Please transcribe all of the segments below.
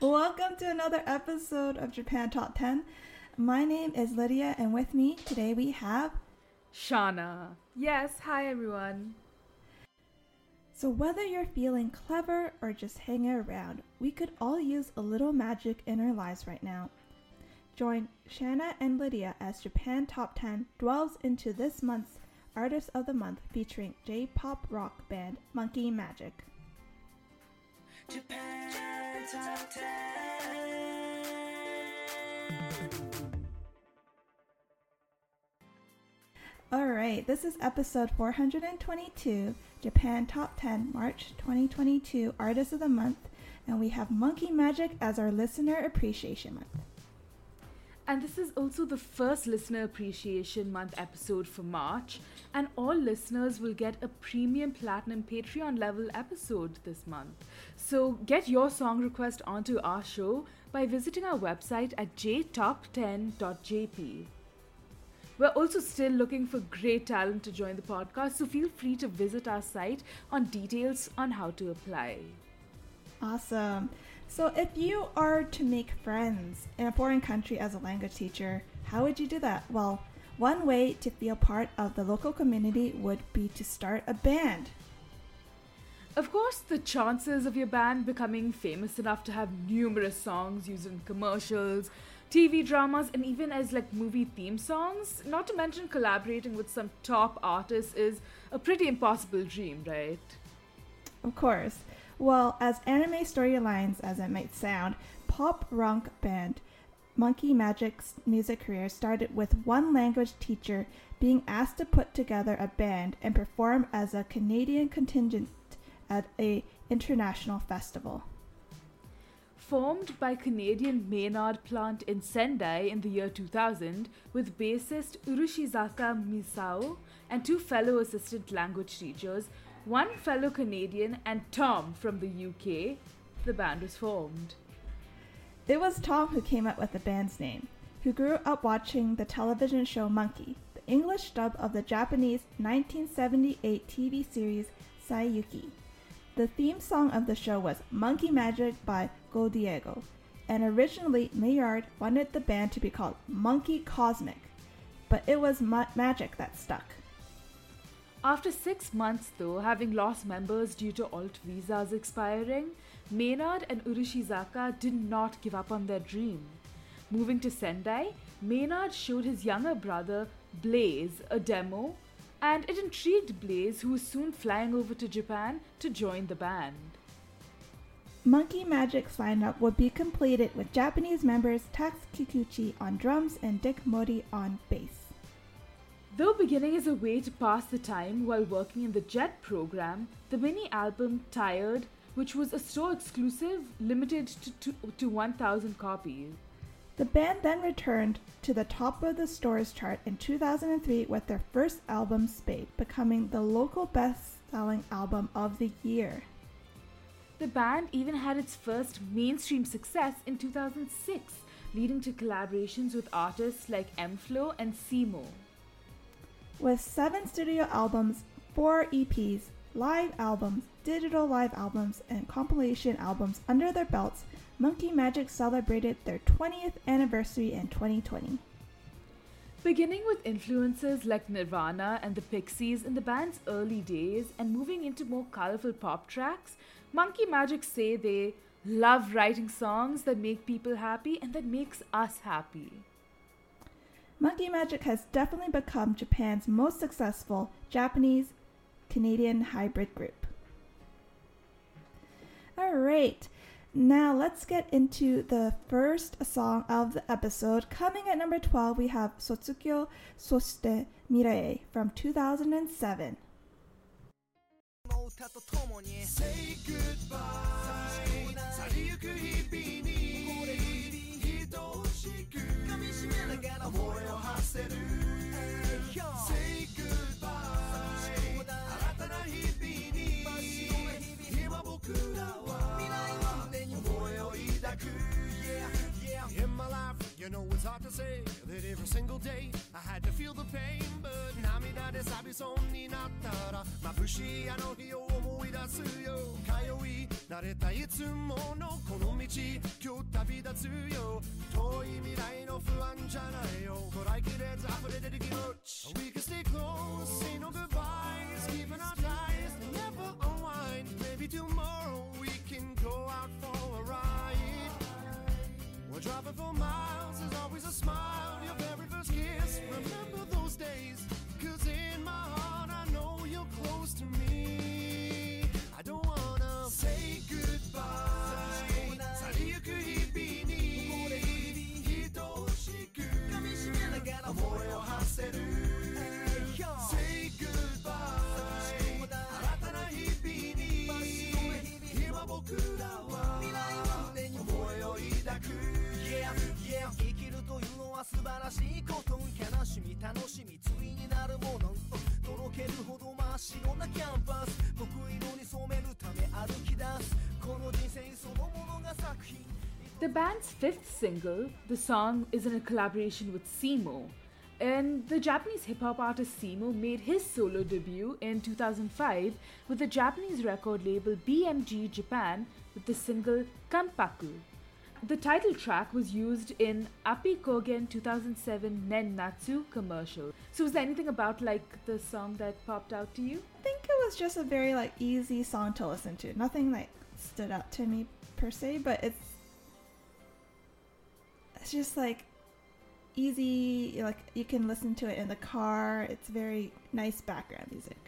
Welcome to another episode of Japan Top 10. My name is Lydia, and with me today we have Shauna. Yes, hi everyone. So, whether you're feeling clever or just hanging around, we could all use a little magic in our lives right now. Join Shanna and Lydia as Japan Top 10 dwells into this month's Artist of the Month featuring J pop rock band Monkey Majik. Japan Top 10. Alright, this is episode 422, Japan Top 10, March 2022 Artist of the Month, and we have Monkey Majik as our Listener Appreciation Month. And this is also the first Listener Appreciation Month episode for March, and all listeners will get a premium platinum Patreon level episode this month. So get your song request onto our show by visiting our website at jtop10.jp. We're also still looking for great talent to join the podcast, so feel free to visit our site on details on how to apply. Awesome. So, if you are to make friends in a foreign country as a language teacher, how would you do that? Well, one way to feel part of the local community would be to start a band. Of course, the chances of your band becoming famous enough to have numerous songs used in commercials, TV dramas, and even as like movie theme songs, not to mention collaborating with some top artists, is a pretty impossible dream, right? Of course. Well, as anime storylines as it might sound, pop rock band Monkey Majik's music career started with one language teacher being asked to put together a band and perform as a Canadian contingent at a international festival. Formed by Canadian Maynard Plant in Sendai in the year 2000 with bassist Urushizaka Misao and two fellow assistant language teachers, one fellow Canadian and Tom from the UK, the band was formed. It was Tom who came up with the band's name, who grew up watching the television show Monkey, the English dub of the Japanese 1978 TV series Saiyuki. The theme song of the show was Monkey Magic by Godiego, and originally Maynard wanted the band to be called Monkey Cosmic, but it was ma- magic that stuck. After six months, though, having lost members due to ALT visas expiring, Maynard and Urushizaka did not give up on their dream. Moving to Sendai, Maynard showed his younger brother, Blaise, a demo, and it intrigued Blaise, who was soon flying over to Japan to join the band. Monkey Majik's lineup would be completed with Japanese members Tax Kikuchi on drums and Dick Mori on bass. Though beginning as a way to pass the time while working in the JET program, the mini album Tired, which was a store exclusive, limited to, to, to 1,000 copies. The band then returned to the top of the stores chart in 2003 with their first album, Spade, becoming the local best selling album of the year. The band even had its first mainstream success in 2006, leading to collaborations with artists like m-flo and SEAMO. With seven studio albums, four EPs, live albums, digital live albums, and compilation albums under their belts, Monkey Majik celebrated their 20th anniversary in 2020. Beginning with influences like Nirvana and the Pixies in the band's early days and moving into more colorful pop tracks, Monkey Majik say they love writing songs that make people happy and that makes us happy. Monkey Majik has definitely become Japan's most successful Japanese Canadian hybrid group. All right, now let's get into the first song of the episode. Coming at number 12, we have Sotsukyo Soste Mirae from 2007. 思いを馳せる Say goodbye 新たな日々に今僕らは未来は胸に思いを抱く In my life, you know it's hard to say that every single day I had to feel the pain, but 涙で錆びそうになったら眩しいあの日を思い出すよ通い慣れたいつものこの道今日旅立つよ遠い未来の不安じゃないよこらえきれず溢れ出る気持ち We can stay close, say no goodbyes Keeping our ties, never unwind Maybe tomorrow we can go out for a ride We're driving for miles, there's always a smile, your very first kiss. Remember those days, cause in my heart I know you're close to me. I don't wanna say goodbye. The band's fifth single, the song is in a collaboration with SEAMO. And the Japanese hip hop artist SEAMO made his solo debut in 2005 with the Japanese record label BMG Japan with the single Kanpaku. The title track was used in Appi Kogen 2007 Nen Natsu commercial. So was there anything about like the song that popped out to you? I think it was just a very like easy song to listen to. Nothing like stood out to me per se, but it's it's just like easy like you can listen to it in the car. It's very nice background music.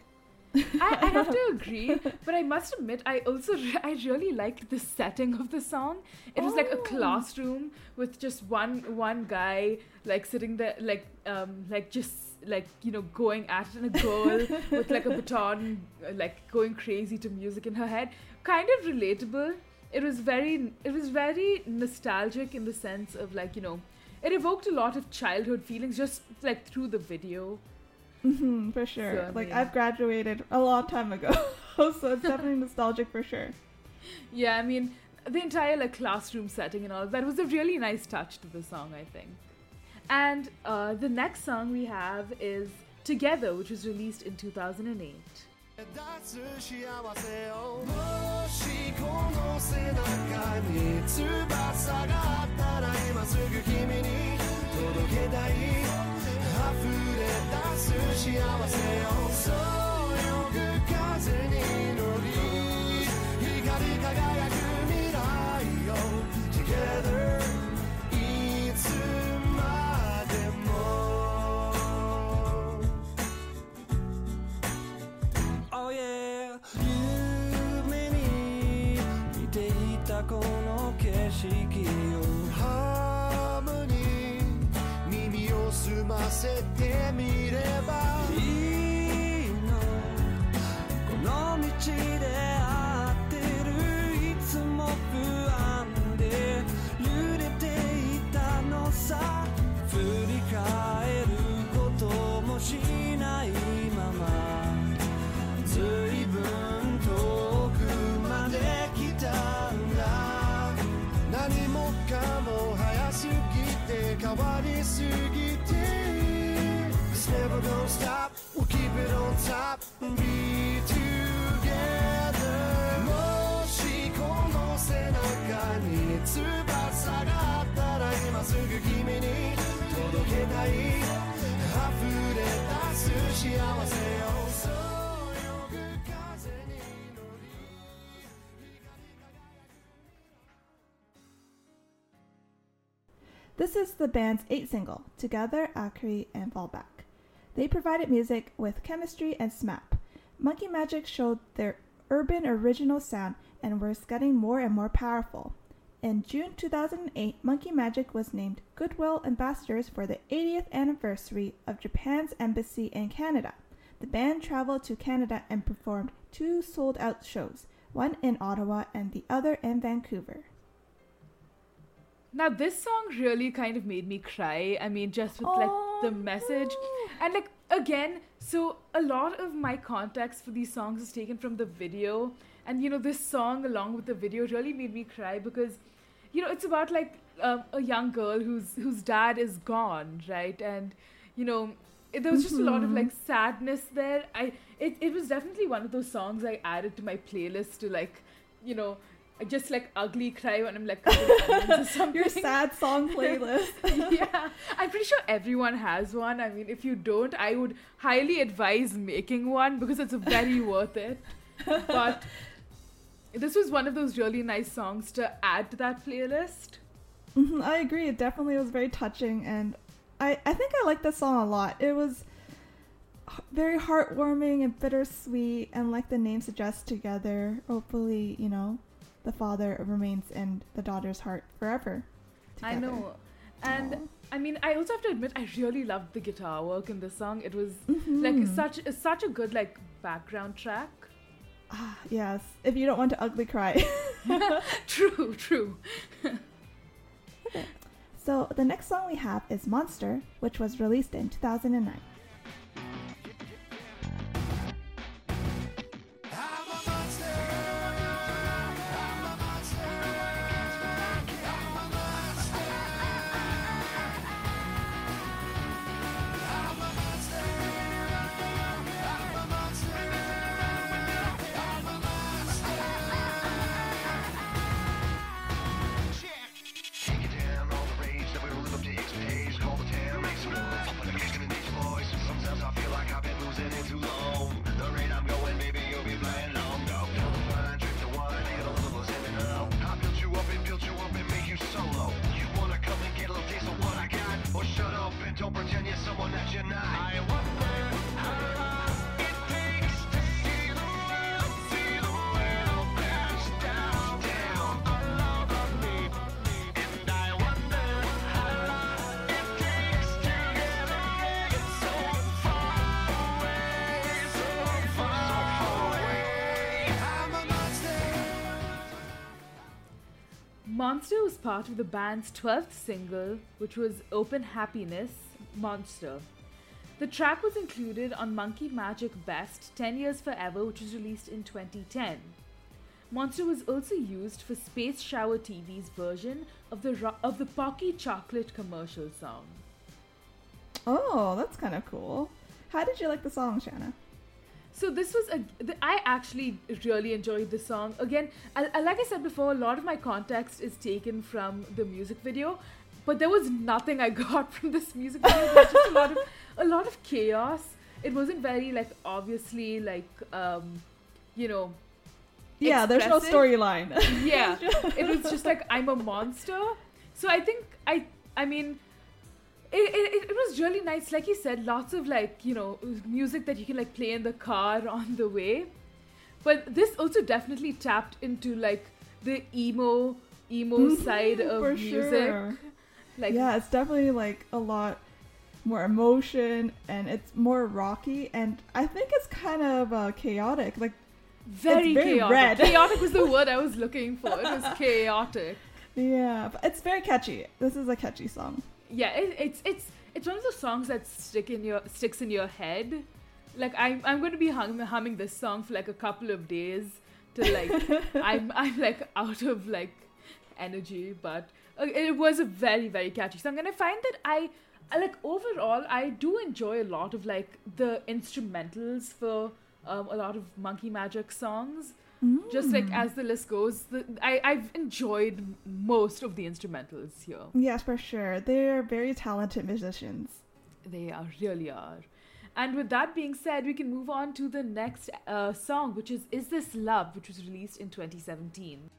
I, I have to agree, but I must admit, I also re- I really liked the setting of the song. It was like a Oh. classroom with just one one guy like sitting there, like um like just like you know going at it, and a girl with like a baton, like going crazy to music in her head. Kind of relatable. It was very it was very nostalgic in the sense of like you know. It evoked a lot of childhood feelings just like through the video. hmm for sure. So, like mean- I've graduated a long time ago, so it's definitely nostalgic for sure. Yeah, I mean, the entire like classroom setting and all that was a really nice touch to the song, I think. And uh, the next song we have is Together, which was released in 2008. 出す幸せを。もしこの背中に翼があったら今すぐ君に届けたい。溢れ出す幸せを。そうよく風に乗の景色をハーモニー耳を澄ませてみれば nobody It's never gonna stop. We'll keep it on top and be This is the band's eighth single, Together, Akri, and Fall Back. They provided music with chemistry and SMAP. Monkey Majik showed their urban original sound and was getting more and more powerful. In June 2008, Monkey Majik was named Goodwill Ambassadors for the 80th anniversary of Japan's embassy in Canada. The band traveled to Canada and performed two sold out shows, one in Ottawa and the other in Vancouver. Now this song really kind of made me cry. I mean, just with like the Oh, message, no. and like again, so a lot of my context for these songs is taken from the video, and you know this song along with the video really made me cry because, you know, it's about like um, a young girl whose whose dad is gone, right, and you know. it- There was just a lot of like sadness there. I it, it was definitely one of those songs I added to my playlist to like, you know, just like ugly cry when I'm like. Your sad song playlist. yeah, I'm pretty sure everyone has one. I mean, if you don't, I would highly advise making one because it's very worth it. But this was one of those really nice songs to add to that playlist. Mhm, I agree. It definitely was very touching, and I I think I liked the song a lot. It was very heartwarming and bittersweet, and like the name suggests, together. Hopefully, you know, the father remains in the daughter's heart forever. I know. And Aw. I mean, I also have to admit, I really loved the guitar work in this song. It was Mhm. like such it's such a good like background track. Ah, yes. If you don't want to ugly cry. True, true. so the next song we have is Monster, which was released in 2009. Part of the band's 12th single, which was Open Happiness Monster. The track was included on Monkey Majik Best 10 Years Forever, which was released in 2010. Monster was also used for Space Shower TV's version of the ro- of the Pocky Chocolate commercial song. Oh, that's kind of cool. How did you like the song, Shanna? So this was a. th- I actually really enjoyed the song. Again, I, I- like I said before, a lot of my context is taken from the music video, but there was nothing I got from this music video. There was just a lot of a lot of chaos. It wasn't very like obviously like um, you know. Yeah, there's no storyline. Yeah, it was just like I'm a monster. So I think I. I mean. It, it, it was really nice like you said lots of like you know music that you can like play in the car on the way but this also definitely tapped into like the emo emo side of Mm-hmm, For music sure. like yeah, it's definitely like a lot more emotion and it's more rocky and I think it's kind of uh, chaotic. Like very, very chaotic red. chaotic was the word i was looking for it was chaotic yeah, but it's very catchy. This is a catchy song. Yeah it, it's it's it's one of those songs that stick in your sticks in your head like i'm, I'm going to be hum, humming this song for like a couple of days till like i'm i'm like out of like energy but uh, it was a very very catchy song, and I find that I. I like overall, I do enjoy a lot of like the instrumentals for um, a lot of Monkey Majik songs. Just like as the list goes, the, I I've enjoyed most of the instrumentals here. Yes, for sure. They're very talented musicians. They are really are. And with that being said, we can move on to the next uh, song, which is "Is This Love," which was released in 2017.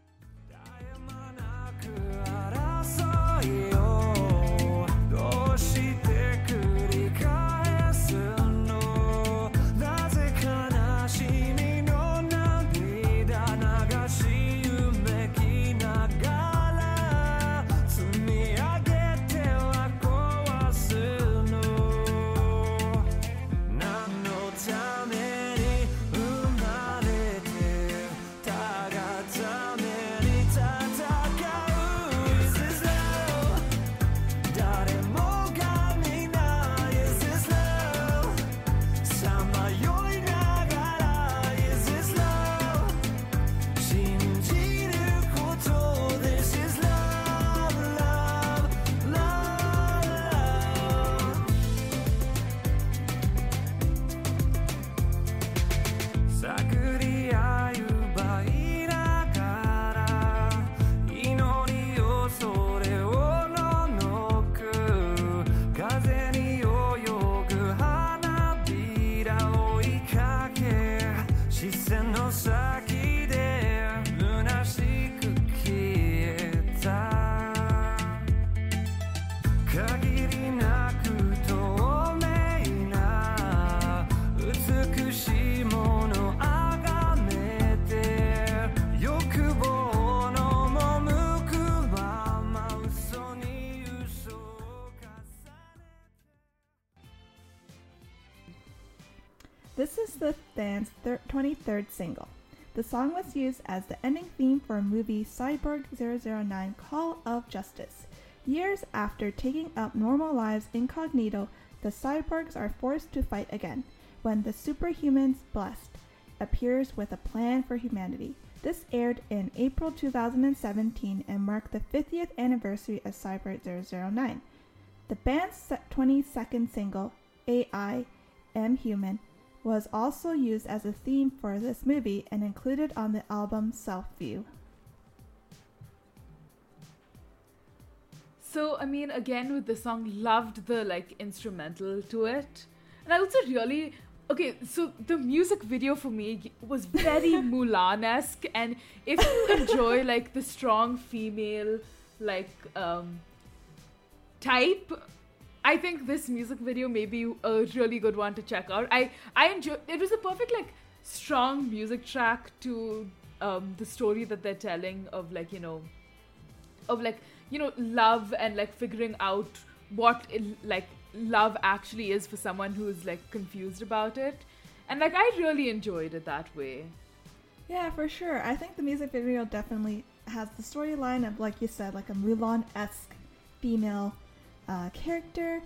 23rd single. The song was used as the ending theme for movie Cyborg 009 Call of Justice. Years after taking up normal lives incognito, the cyborgs are forced to fight again when the superhumans Blessed appears with a plan for humanity. This aired in April 2017 and marked the 50th anniversary of Cyborg 009. The band's 22nd single, AI Am Human, was also used as a theme for this movie and included on the album Self View. So I mean, again with the song, loved the like instrumental to it, and I also really okay. So the music video for me was very Mulan-esque, and if you enjoy like the strong female like um type. I think this music video may be a really good one to check out. I I enjoy. It was a perfect like strong music track to um, the story that they're telling of like you know of like you know love and like figuring out what it, like love actually is for someone who's like confused about it and like i really enjoyed it that way Yeah, for sure. I think the music video definitely has the storyline of, like you said, like a Mulan esque female uh, character.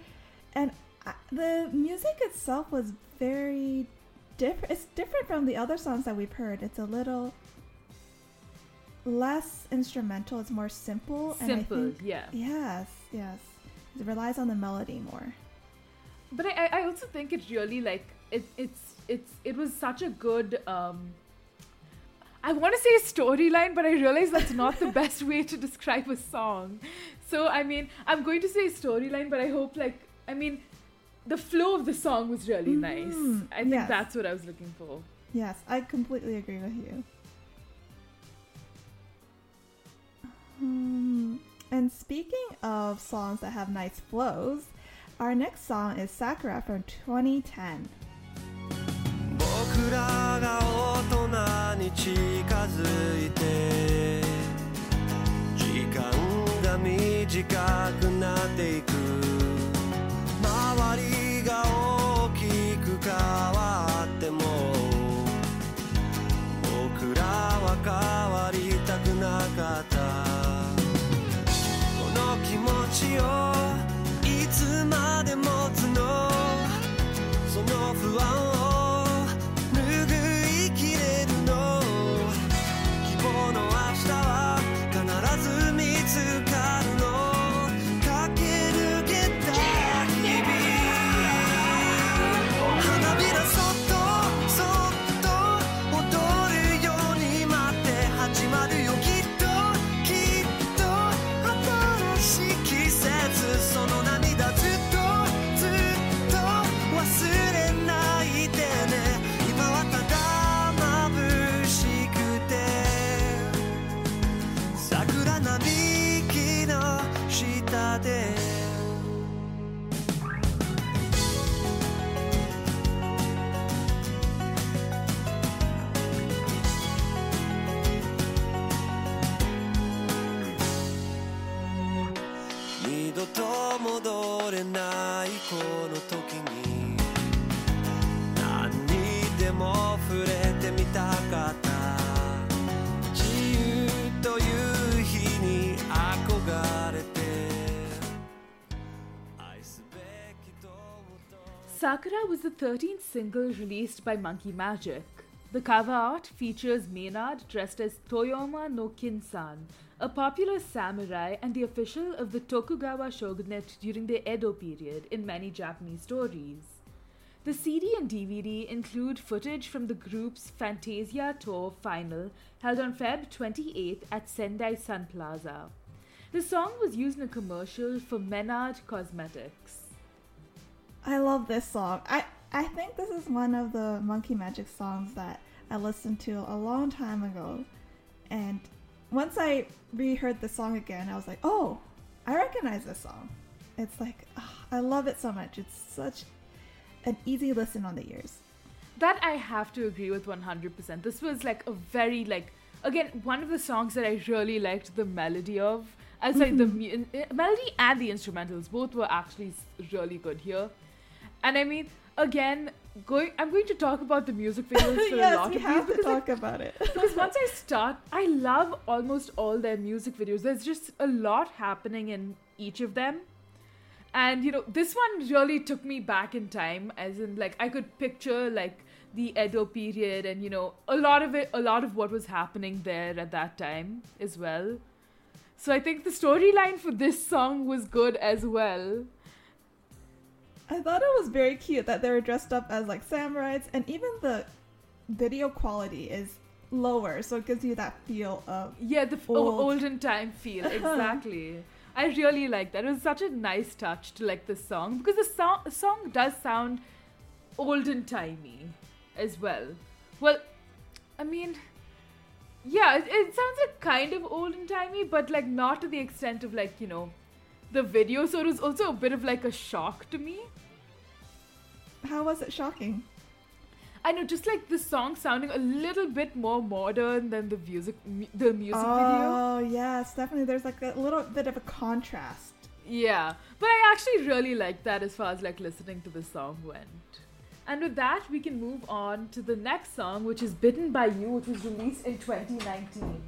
And I, the music itself was very different. It's different from the other songs that we've heard. It's a little less instrumental, it's more simple. and I simple think- yeah Yes, yes. It relies on the melody more. but I, I- I also think it really like it it's it's it was such a good um I want to say a storyline, but I realize that's not the best way to describe a song. So I mean, I'm going to say storyline, but I hope like I mean, the flow of the song was really nice. Mhm, I think yes. that's what I was looking for. Yes, I completely agree with you. Um, and speaking of songs that have nice flows, our next song is Sakura from 2010. 僕らが大人に近づいて時間が短くなっていく。Sakura was the 13th single released by Monkey Majik. The cover art features Maynard dressed as Toyama no Kinsan, a popular samurai and the official of the Tokugawa shogunate during the Edo period in many Japanese stories. The CD and DVD include footage from the group's Fantasia Tour final held on Feb 28th at Sendai Sun Plaza. The song was used in a commercial for Menard Cosmetics. I love this song. I I think this is one of the Monkey Majik songs that I listened to a long time ago, and once I reheard the song again, I was like, oh, I recognize this song. It's like ah, I love it so much. It's such an easy listen on the ears. That I have to agree with 100%. This was like a very like again one of the songs that I really liked the melody of. As like the mu- uh, melody and the instrumentals both were actually really good here. And I mean, again, going I'm going to talk about the music videos for a lot we of have these to talk about it. because once I start, I love almost all their music videos. There's just a lot happening in each of them. And you know, this one really took me back in time, as in like I could picture like the Edo period and you know, a lot of it a lot of what was happening there at that time as well. So I think the storyline for this song was good as well. I thought it was very cute that they were dressed up as like samurais, and even the video quality is lower, so it gives you that feel of Yeah, the f- Old. olden time feel exactly. I really like that. It was such a nice touch to like the song because the song song does sound olden timey as well. Well, I mean, yeah, it, it sounds like kind of olden timey, but like not to the extent of like you know the video. So it was also a bit of like a shock to me. how was it shocking? I know, just like the song sounding a little bit more modern than the music, mu- the music oh, video. Oh yes, definitely. There's like a little bit of a contrast. Yeah, but I actually really liked that as far as like listening to the song went. And with that, we can move on to the next song, which is Bitten by You, which was released in 2019.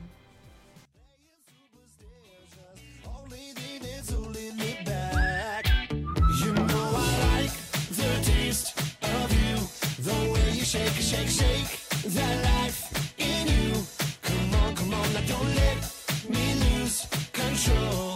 Shake, shake, shake that life in you. Come on, come on, now don't let me lose control.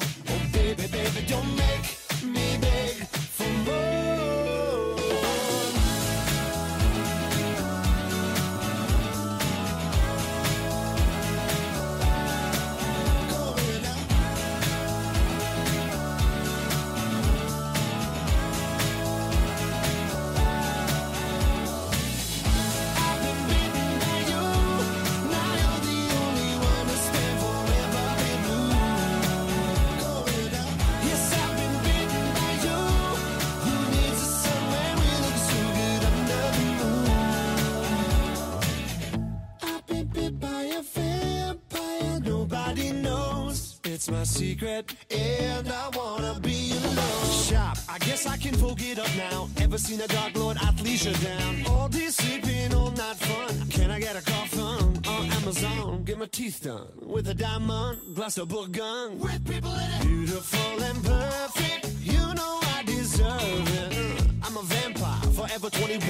It's my secret, and I wanna be alone. Shop, I guess I can poke it up now. Ever seen a dark lord athleisure down? All day sleeping, all night fun. Can I get a coffin on Amazon? Get my teeth done with a diamond, glass of Bourgogne. With people in it. Beautiful and perfect, you know I deserve it. I'm a vampire, forever 21.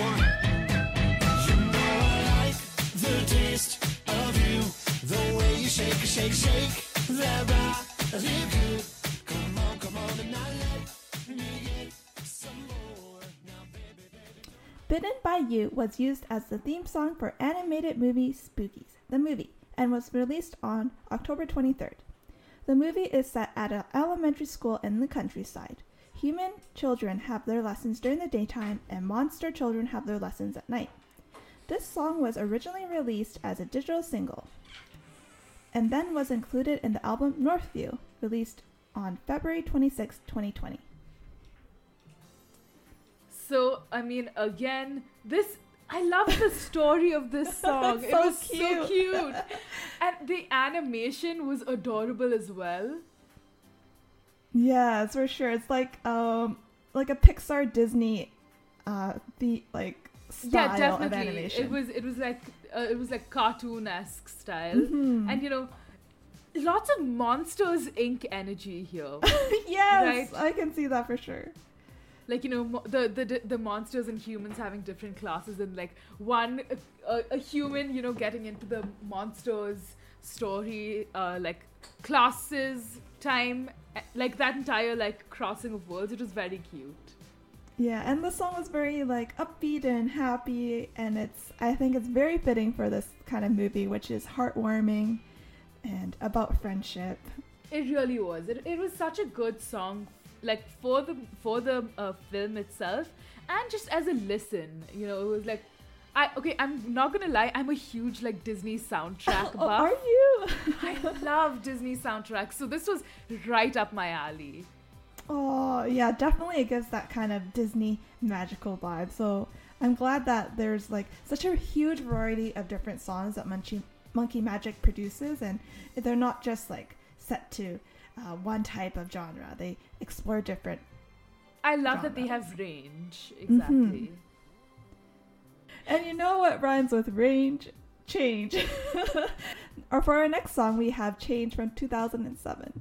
You know I like the taste of you. The way you shake, shake, shake Bitten by You was used as the theme song for animated movie Spookiz, the movie, and was released on October 23rd. The movie is set at an elementary school in the countryside. Human children have their lessons during the daytime, and monster children have their lessons at night. This song was originally released as a digital single and then was included in the album Northview, released on February 26, 2020. So, I mean, again, this. I love the story of this song. it So was so cute. cute. And the animation was adorable as well. Yes, for sure. It's like um like a Pixar Disney uh the like style yeah, definitely. of animation. It was it was like uh, it was like cartoon esque style, Mm-hmm. and you know, lots of Monsters Inc. energy here. yes, right. I can see that for sure. like you know the, the the monsters and humans having different classes and like one a, a human you know getting into the monsters story uh like classes time eh, like that entire like crossing of worlds it was very cute Yeah, and the song was very like upbeat and happy, and it's I think it's very fitting for this kind of movie, which is heartwarming and about friendship. it really was it, it was such a good song like for the for the uh, film itself and just as a listen you know it was like I okay I'm not gonna lie I'm a huge like Disney soundtrack Oh, are you? I love Disney soundtracks, so this was right up my alley. Oh, yeah, definitely it gives that kind of Disney magical vibe. So I'm glad that there's like such a huge variety of different songs that Monkey, Monkey Majik produces, and they're not just like set to uh, one type of genre. They explore different. I love that they have range. Exactly. And you know what rhymes with range? Change. or for our next song, we have Change from 2007.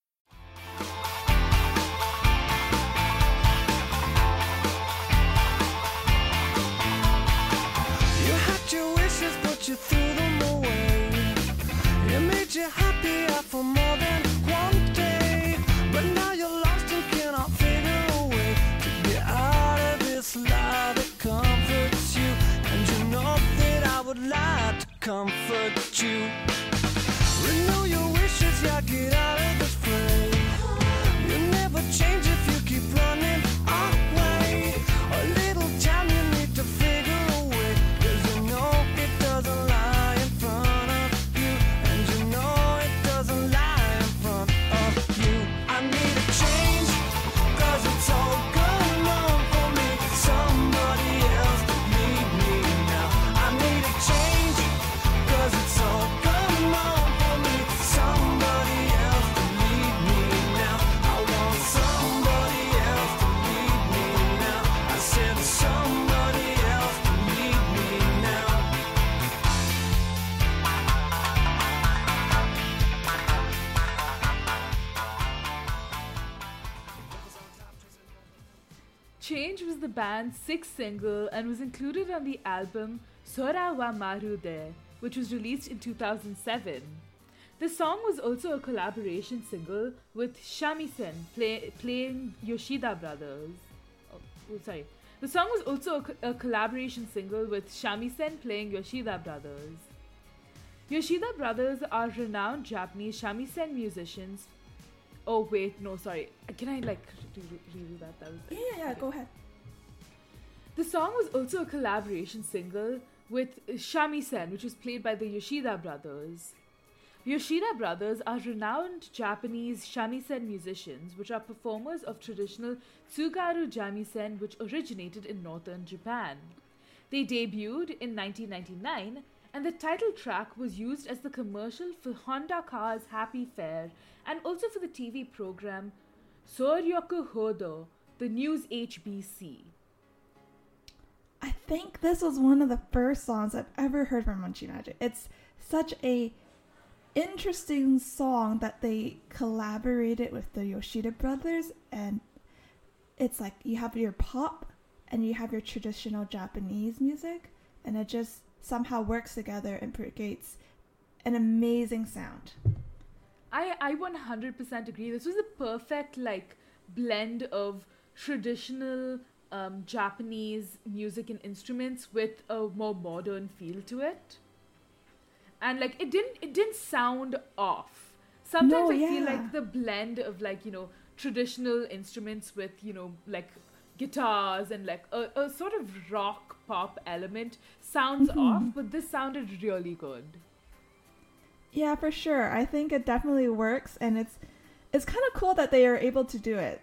It made you happy for more than one day. But now you're lost and cannot figure a way to out of this that comforts you. And you know that I would to comfort you. Renew your wishes, yeah, get out Change was the band's sixth single and was included on the album Sora wa Marude, which was released in 2007. The song was also a collaboration single with Shamisen play, playing Yoshida Brothers. Oh, oh, sorry. The song was also a, a collaboration single with Shamisen playing Yoshida Brothers. Yoshida Brothers are renowned Japanese shamisen musicians. Oh wait, no, sorry. Uh, can I like re- re- redo that? That was Yeah, yeah, go ahead. The song was also a collaboration single with shamisen, which was played by the Yoshida brothers. Yoshida brothers are renowned Japanese shamisen musicians, which are performers of traditional tsugaru shamisen, which originated in northern Japan. They debuted in 1999, and the title track was used as the commercial for Honda Car's Happy Fair and also for the TV program Soryoku Hodo, the News HBC. I think this was one of the first songs I've ever heard from Monkey Majik. It's such a interesting song that they collaborated with the Yoshida brothers and it's like you have your pop and you have your traditional Japanese music and it just somehow works together and creates an amazing sound. I I 100% agree. This was a perfect like blend of traditional um, Japanese music and instruments with a more modern feel to it. And like it didn't it didn't sound off. Sometimes No, I feel like the blend of like, you know, traditional instruments with, you know, like guitars and like a, a sort of rock pop element sounds Mm-hmm. off, but this sounded really good. Yeah, for sure. I think it definitely works and it's it's kind of cool that they are able to do it.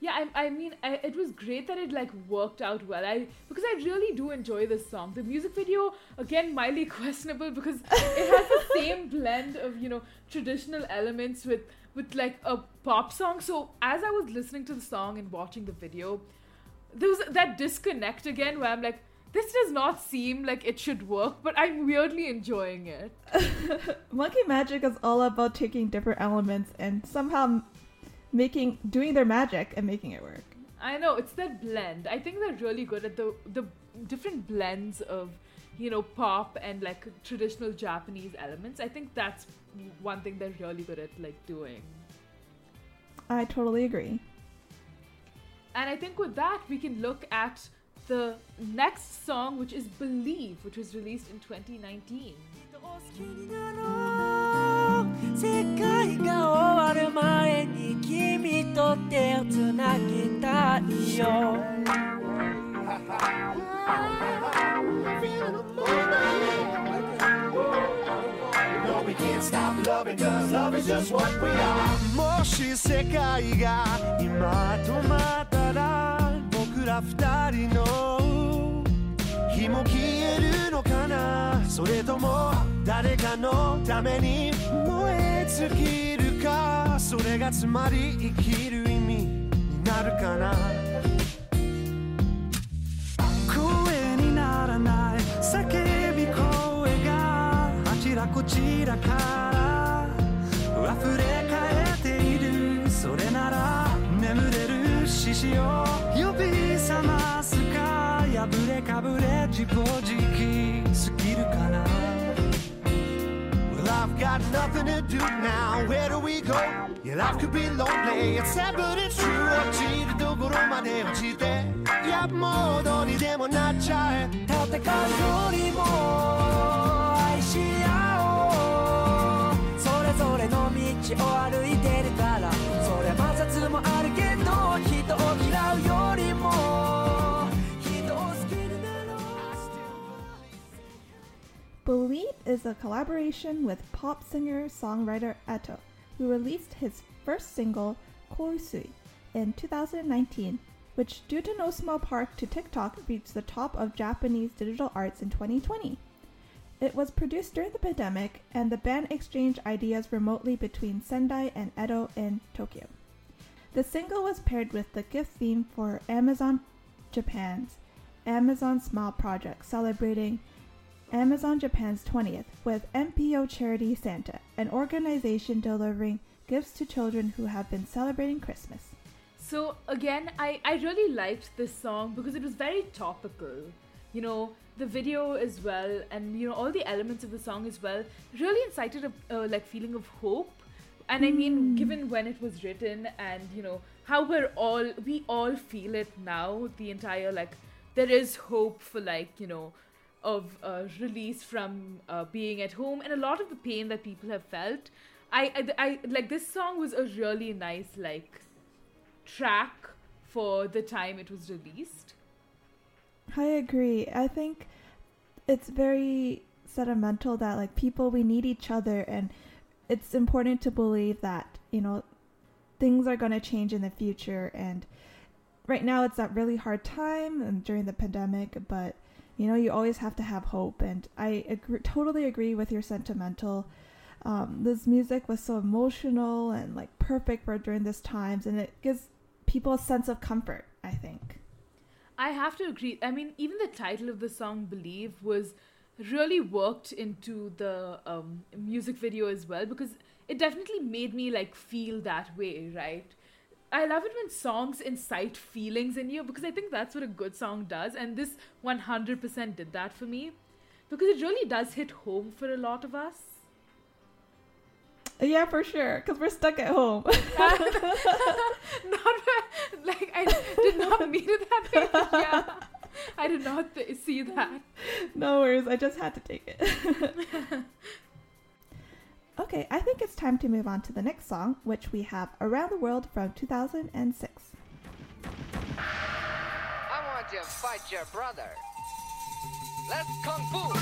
Yeah, I, I mean, I, it was great that it like worked out well. I because I really do enjoy this song. The music video again mildly questionable because it has the same blend of you know traditional elements with with like a pop song. So as I was listening to the song and watching the video, there was that disconnect again where I'm like, this does not seem like it should work, but I'm weirdly enjoying it. Monkey Majik is all about taking different elements and somehow making doing their magic and making it work. I know it's that blend. I think they're really good at the the different blends of you know pop and like traditional Japanese elements. I think that's one thing they're really good at like doing. I totally agree. And I think with that we can look at the next song, which is Believe, which was released in 2019. 好きになろう世界が終わる前に君と手をつなぎたいよ No, we can't stop loving cause love is just what we are もし世界が今止まったら 僕ら二人の火も消えるのかな？それとも誰かのために燃え尽きるか？それがつまり生きる意味になるかな？声にならない。叫び声が。あちらこちらから。溢れ返っている。それなら眠れる。獅子を呼び覚ますか破れかぶれ自暴自棄すぎるかな Well, I've got nothing to do now. Where do we go? Yeah, life could be lonely. It's sad, but it's true. 落ちるところまで落ちて。いや、もうどうにでもなっちゃえ。戦うよりも愛し合おう。それぞれの道を歩いてるから。Believe is a collaboration with pop singer songwriter Eito, who released his first single, Kousui, in 2019, which, due to no small part to TikTok, reached the top of Japanese digital arts in 2020. It was produced during the pandemic, and the band exchanged ideas remotely between Sendai and Edo in Tokyo. The single was paired with the gift theme for Amazon Japan's Amazon Smile Project, celebrating Amazon Japan's 20th with NPO Charity Santa, an organization delivering gifts to children who have been celebrating Christmas. So again, I, I really liked this song because it was very topical. You know, the video as well, and you know all the elements of the song as well, really incited a uh, like feeling of hope. And I mean, given when it was written, and you know how we're all we all feel it now, the entire like there is hope for like you know of uh, release from uh, being at home and a lot of the pain that people have felt. I, I, I like this song was a really nice like track for the time it was released. I agree. I think it's very sentimental that like people we need each other and it's important to believe that, you know, things are going to change in the future and right now it's that really hard time and during the pandemic, but you know, you always have to have hope and I agree, totally agree with your sentimental um, this music was so emotional and like perfect for during this times and it gives people a sense of comfort, I think. I have to agree. I mean, even the title of the song "Believe" was really worked into the um, music video as well because it definitely made me like feel that way, right? I love it when songs incite feelings in you because I think that's what a good song does, and this 100% did that for me because it really does hit home for a lot of us. Yeah, for sure, because we're stuck at home. not like I did not mean it that way. Yeah, I did not th- see that. no worries, I just had to take it. okay, I think it's time to move on to the next song, which we have Around the World from 2006. I want to fight your brother. Let's kung fu.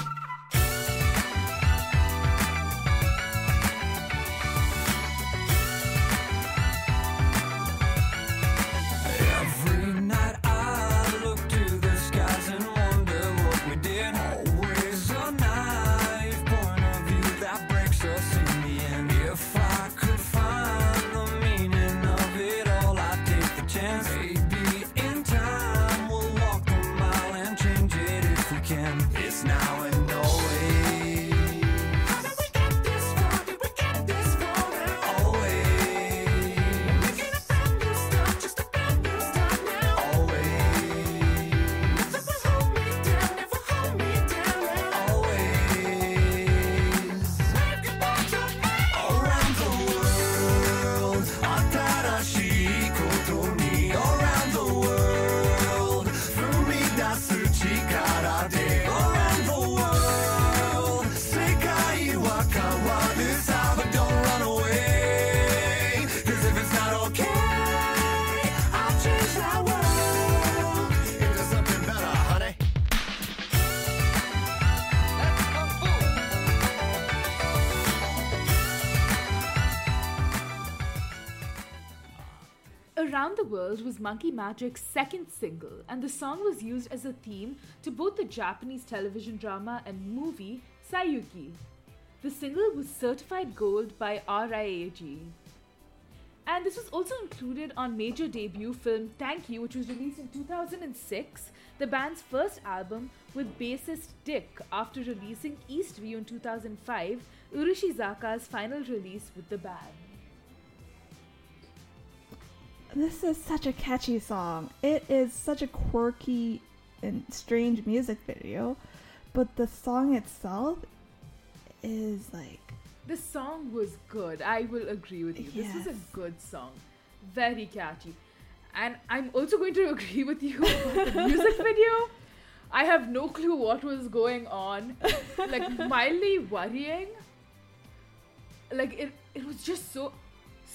World was Monkey Majik's second single, and the song was used as a theme to both the Japanese television drama and movie Saiyuki. The single was certified gold by RIAJ. And this was also included on major debut film Thank You, which was released in 2006, the band's first album with bassist Dick after releasing Eastview in 2005, Urushizaka's final release with the band. This is such a catchy song. It is such a quirky and strange music video, but the song itself is like The song was good. I will agree with you. This is a good song. Very catchy. And I'm also going to agree with you about the music video. I have no clue what was going on. Like mildly worrying. Like it it was just so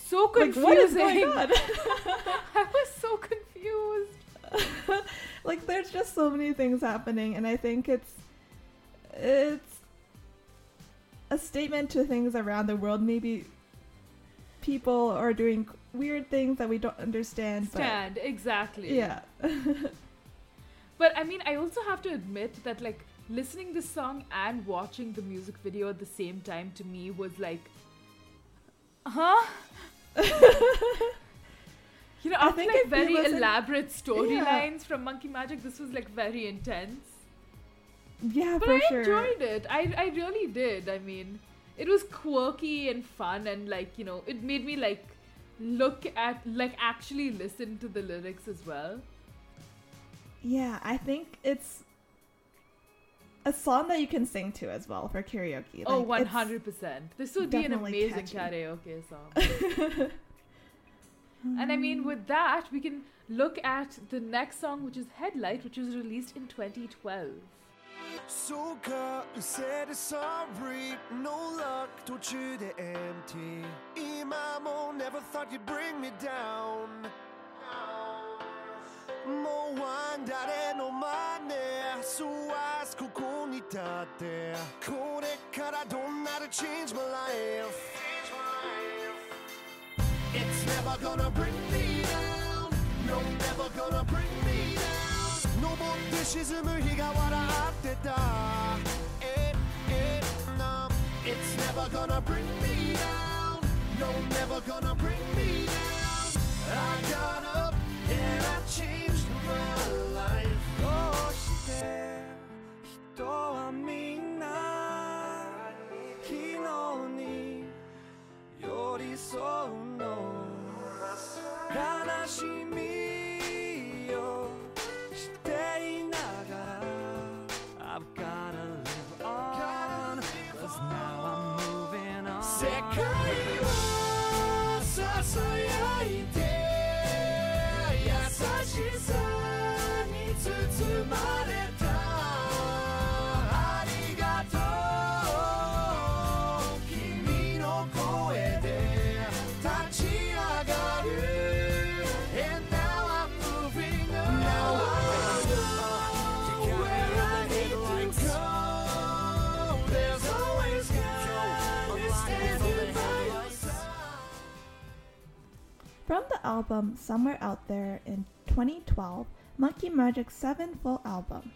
so like confusing. what is going on? I was so confused. like there's just so many things happening and I think it's it's a statement to things around the world. Maybe people are doing weird things that we don't understand. but- exactly. yeah. But I mean, I also have to admit that like listening this song and watching the music video at the same time to me was like, huh? you know, I after think like very elaborate storylines from Monkey Majik, this was like very intense. yeah, But I sure. enjoyed it. I I really did. I mean, it was quirky and fun, and like you know, it made me like look at like actually listen to the lyrics as well. Yeah, I think it's a song that you can sing to as well for karaoke. Oh, like, oh, one hundred percent. This would be an amazing catchy. karaoke song. and I mean, with that, we can look at the next song, which is Headlight, which was released in 2012. So girl, you said sorry, no luck, don't you the empty. Imamo never thought you'd bring me down. もうワン誰の真似そうはここに立ってこれからどんなる change my life It's never gonna bring me down No never gonna bring me down 登って沈む日が笑ってた It, it, no It's never gonna bring me down No never gonna bring me 寄り添うの悲しみ album Somewhere Out There in 2012, Monkey Majik's seventh full album.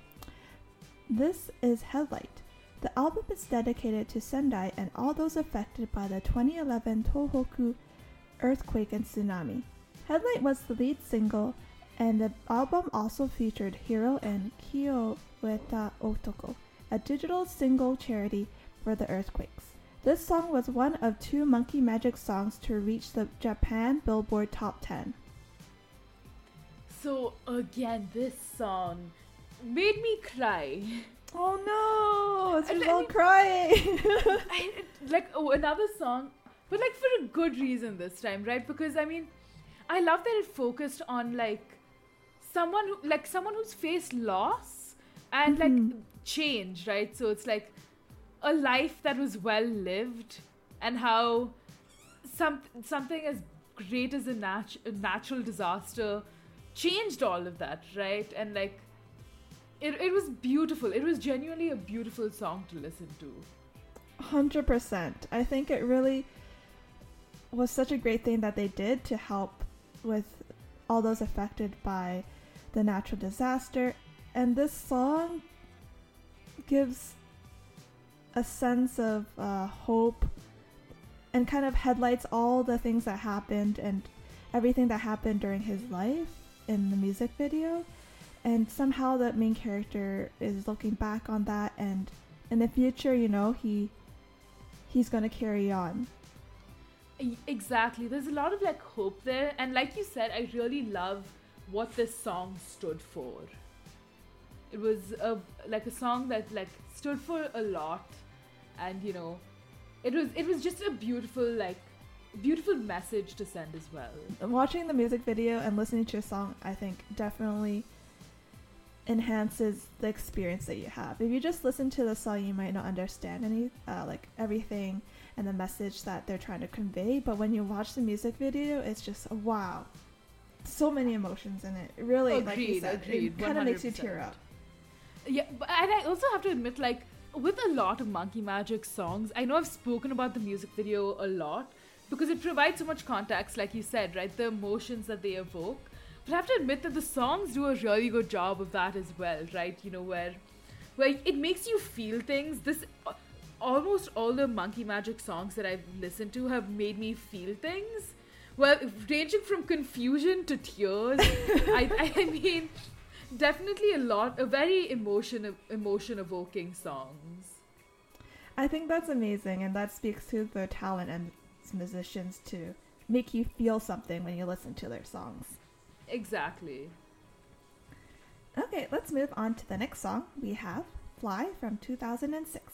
This is Headlight. The album is dedicated to Sendai and all those affected by the 2011 Tohoku earthquake and tsunami. Headlight was the lead single, and the album also featured Hiro and Kyo Weta Otoko, a digital single charity for the earthquakes. This song was one of two Monkey Majik songs to reach the Japan Billboard Top 10. So again, this song made me cry. Oh no! It's And just I all crying. I, like oh, another song, but like for a good reason this time, right? Because I mean, I love that it focused on like someone who, like someone who's faced loss and like mm-hmm. change, right? So it's like a life that was well lived and how some something as great as a, nat- a natural disaster changed all of that, right? And like it, it was beautiful. It was genuinely a beautiful song to listen to. 100%. I think it really was such a great thing that they did to help with all those affected by the natural disaster. And this song gives a sense of uh, hope and kind of headlights all the things that happened and everything that happened during his life in the music video. And somehow the main character is looking back on that and in the future, you know, he he's gonna carry on. Exactly. There's a lot of like hope there, and like you said, I really love what this song stood for. It was a like a song that like stood for a lot, and you know, it was it was just a beautiful like beautiful message to send as well. Watching the music video and listening to a song, I think definitely enhances the experience that you have. If you just listen to the song, you might not understand any uh, like everything and the message that they're trying to convey. But when you watch the music video, it's just wow, so many emotions in it. It really, like you Agreed, said, agreed, it kind of makes you tear up. Yeah, but and I also have to admit, like, with a lot of Monkey Majik songs, I know I've spoken about the music video a lot because it provides so much context, like you said, right? The emotions that they evoke. But I have to admit that the songs do a really good job of that as well, right? You know, where where it makes you feel things. This almost all the Monkey Majik songs that I've listened to have made me feel things. Well, ranging from confusion to tears. I, I mean, definitely a lot, a very emotion emotion evoking songs. I think that's amazing, and that speaks to the talent and musicians to make you feel something when you listen to their songs. Exactly. Okay, let's move on to the next song. We have Fly from 2006.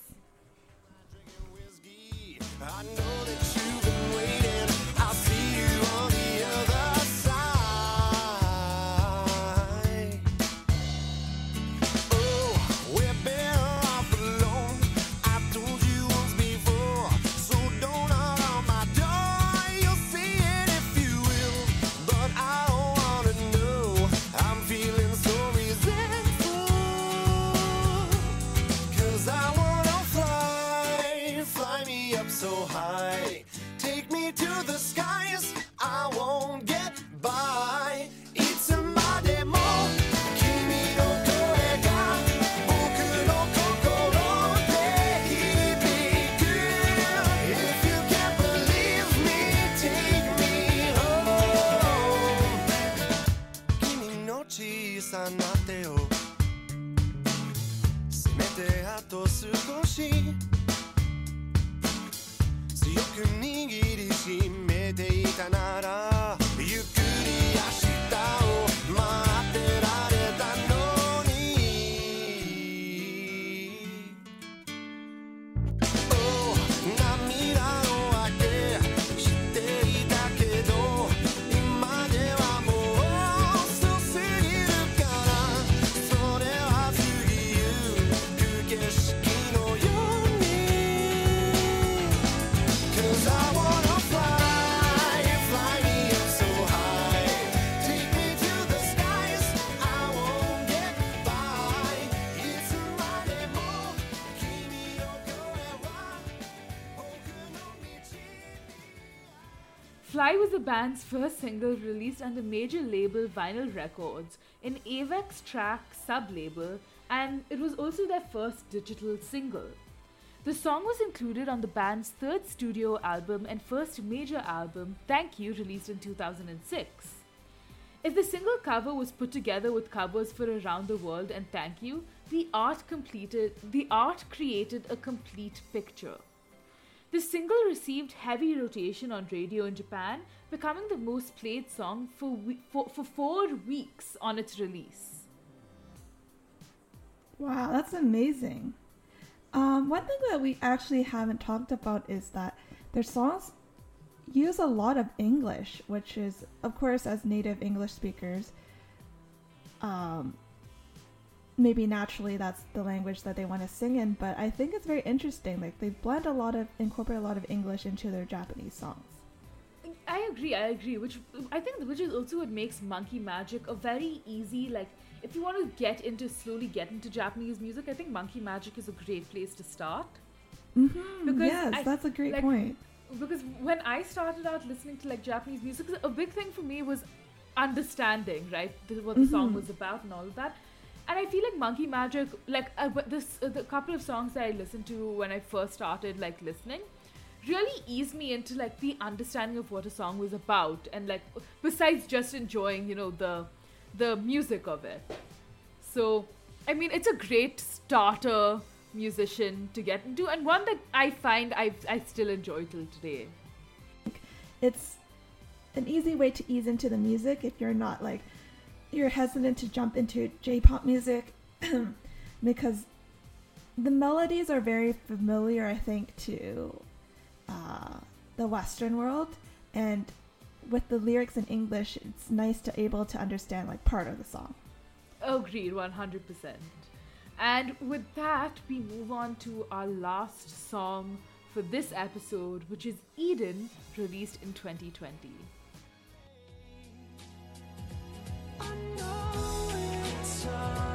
Band's first single released under major label Vinyl Records, an Avex Trax sub label, and it was also their first digital single. The song was included on the band's third studio album and first major album, Thank You, released in 2006. If the single cover was put together with covers for Around the World and Thank You, the art completed the art created a complete picture. The single received heavy rotation on radio in Japan, becoming the most played song for, we- for, for four weeks on its release. Wow, that's amazing. Um, one thing that we actually haven't talked about is that their songs use a lot of English, which is, of course, as native English speakers, um, maybe naturally that's the language that they want to sing in. But I think it's very interesting. Like they blend a lot of, incorporate a lot of English into their Japanese songs. I agree, I agree. Which I think, which is also what makes Monkey Majik a very easy like. If you want to get into slowly get into Japanese music, I think Monkey Majik is a great place to start. Mm-hmm. Because yes, I- that's a great like, point. because when I started out listening to like Japanese music, a big thing for me was understanding, right, what the song was about and all of that. And I feel like Monkey Majik, like uh, this, uh, the couple of songs that I listened to when I first started like listening, really eased me into like the understanding of what a song was about, and like besides just enjoying, you know, the the music of it. So, I mean, it's a great starter musician to get into, and one that I find I I still enjoy till today. it's an easy way to ease into the music if you're not like you're hesitant to jump into J-pop music because the melodies are very familiar I think to uh, the western world and with the lyrics in English it's nice to able to understand like part of the song. Agreed, 100%. And with that, we move on to our last song for this episode, which is Eden, released in 2020. I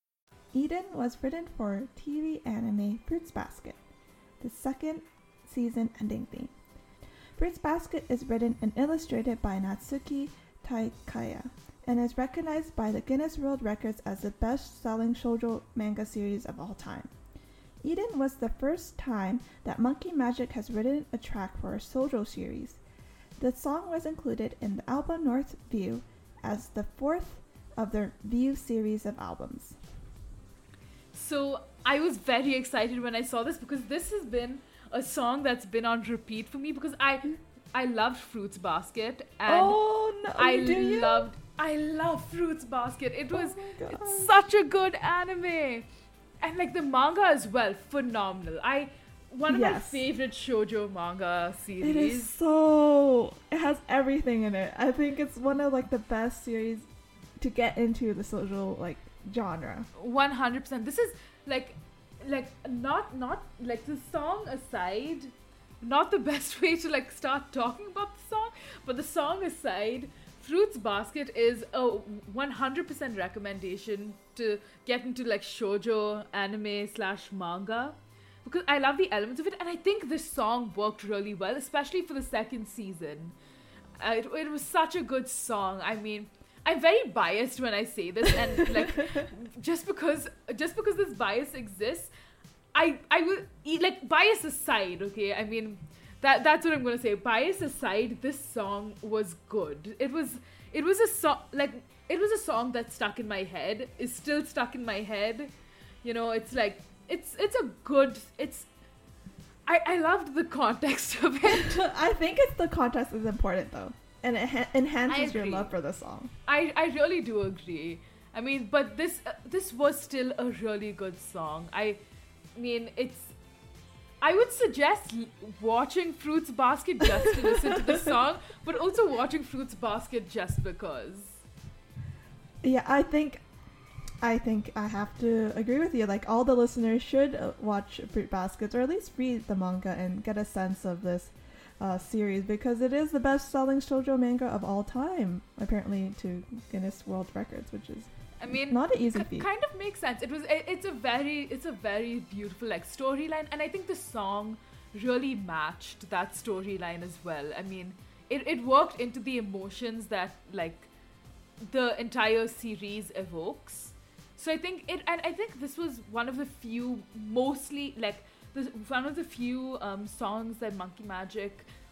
Eden was written for TV anime Fruits Basket, the second season ending theme. Fruits Basket is written and illustrated by Natsuki Takaya and is recognized by the Guinness World Records as the best-selling shoujo manga series of all time. Eden was the first time that Monkey Majik has written a track for a shoujo series. The song was included in the album North View as the fourth of their View series of albums. So I was very excited when I saw this because this has been a song that's been on repeat for me because I I loved Fruits Basket and oh no! I loved I love Fruits Basket. It oh was my God. it's such a good anime. And like the manga as well, phenomenal. I one of my favorite shoujo manga series. It is so. It has everything in it. I think it's one of like the best series to get into the social like genre. One hundred percent. This is like, like not not like the song aside, not the best way to like start talking about the song, but the song aside, Fruits Basket is a one hundred percent recommendation to get into like shoujo anime slash manga. Because I love the elements of it, and I think this song worked really well, especially for the second season. Uh, it, it was such a good song. I mean, I'm very biased when I say this, and like, just because just because this bias exists, I I will like bias aside. Okay, I mean, that that's what I'm gonna say. Bias aside, this song was good. It was it was a song like it was a song that stuck in my head. Is still stuck in my head. You know, it's like it's it's a good it's. I, I loved the context of it. I think it's the context is important though, and it ha- enhances your love for the song. I, I really do agree. I mean, but this uh, this was still a really good song. I mean, it's. I would suggest l- watching Fruits Basket just to listen to the song, but also watching Fruits Basket just because. Yeah, I think, I think I have to agree with you. Like all the listeners should uh, watch Fruit Baskets or at least read the manga and get a sense of this uh, series because it is the best-selling shoujo manga of all time, apparently to Guinness World Records, which is I mean, not an easy ki- feat. kind of makes sense. It was. It, it's a very. It's a very beautiful like storyline, and I think the song really matched that storyline as well. I mean, it it worked into the emotions that like the entire series evokes. So I think it, and I think this was one of the few, mostly like the one of the few um, songs that Monkey Majik,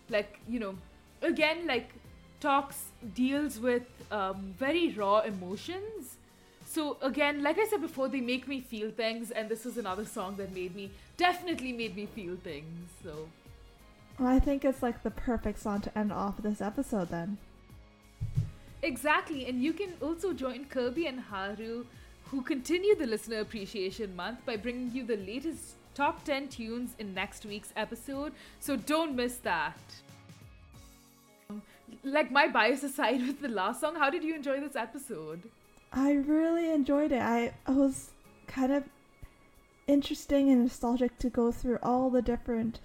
like you know, again like talks deals with um, very raw emotions. So again, like I said before, they make me feel things, and this was another song that made me definitely made me feel things. So Well, I think it's like the perfect song to end off this episode then. Exactly, and you can also join Kirby and Haru, who continue the Listener Appreciation Month by bringing you the latest top 10 tunes in next week's episode, so don't miss that. Like my bias aside with the last song, how did you enjoy this episode? I really enjoyed it. I, I was kind of interesting and nostalgic to go through all the different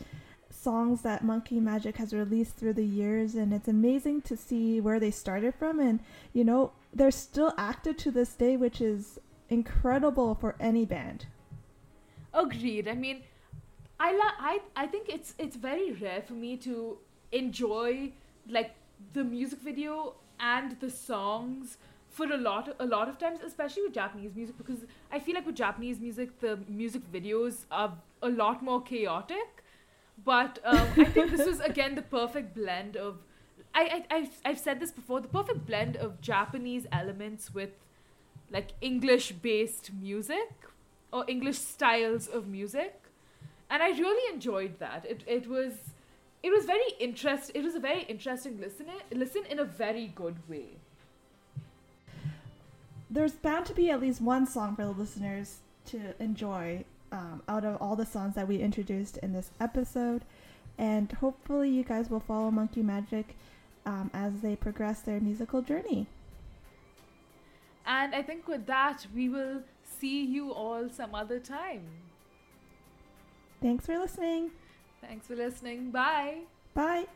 songs that Monkey Majik has released through the years, and it's amazing to see where they started from. And you know, they're still active to this day, which is incredible for any band. Agreed. I mean, I la- I I think it's it's very rare for me to enjoy like the music video and the songs for a lot a lot of times, especially with Japanese music, because I feel like with Japanese music the music videos are a lot more chaotic. But um, I think this was again the perfect blend of. I, I I've, I've said this before. The perfect blend of Japanese elements with like English based music or English styles of music. And I really enjoyed that. It it was it was very interest it was a very interesting listen listen in a very good way. There's bound to be at least one song for the listeners to enjoy um, out of all the songs that we introduced in this episode. And hopefully, you guys will follow Monkey Majik um, as they progress their musical journey. And I think with that, we will see you all some other time. Thanks for listening. Thanks for listening. Bye. Bye.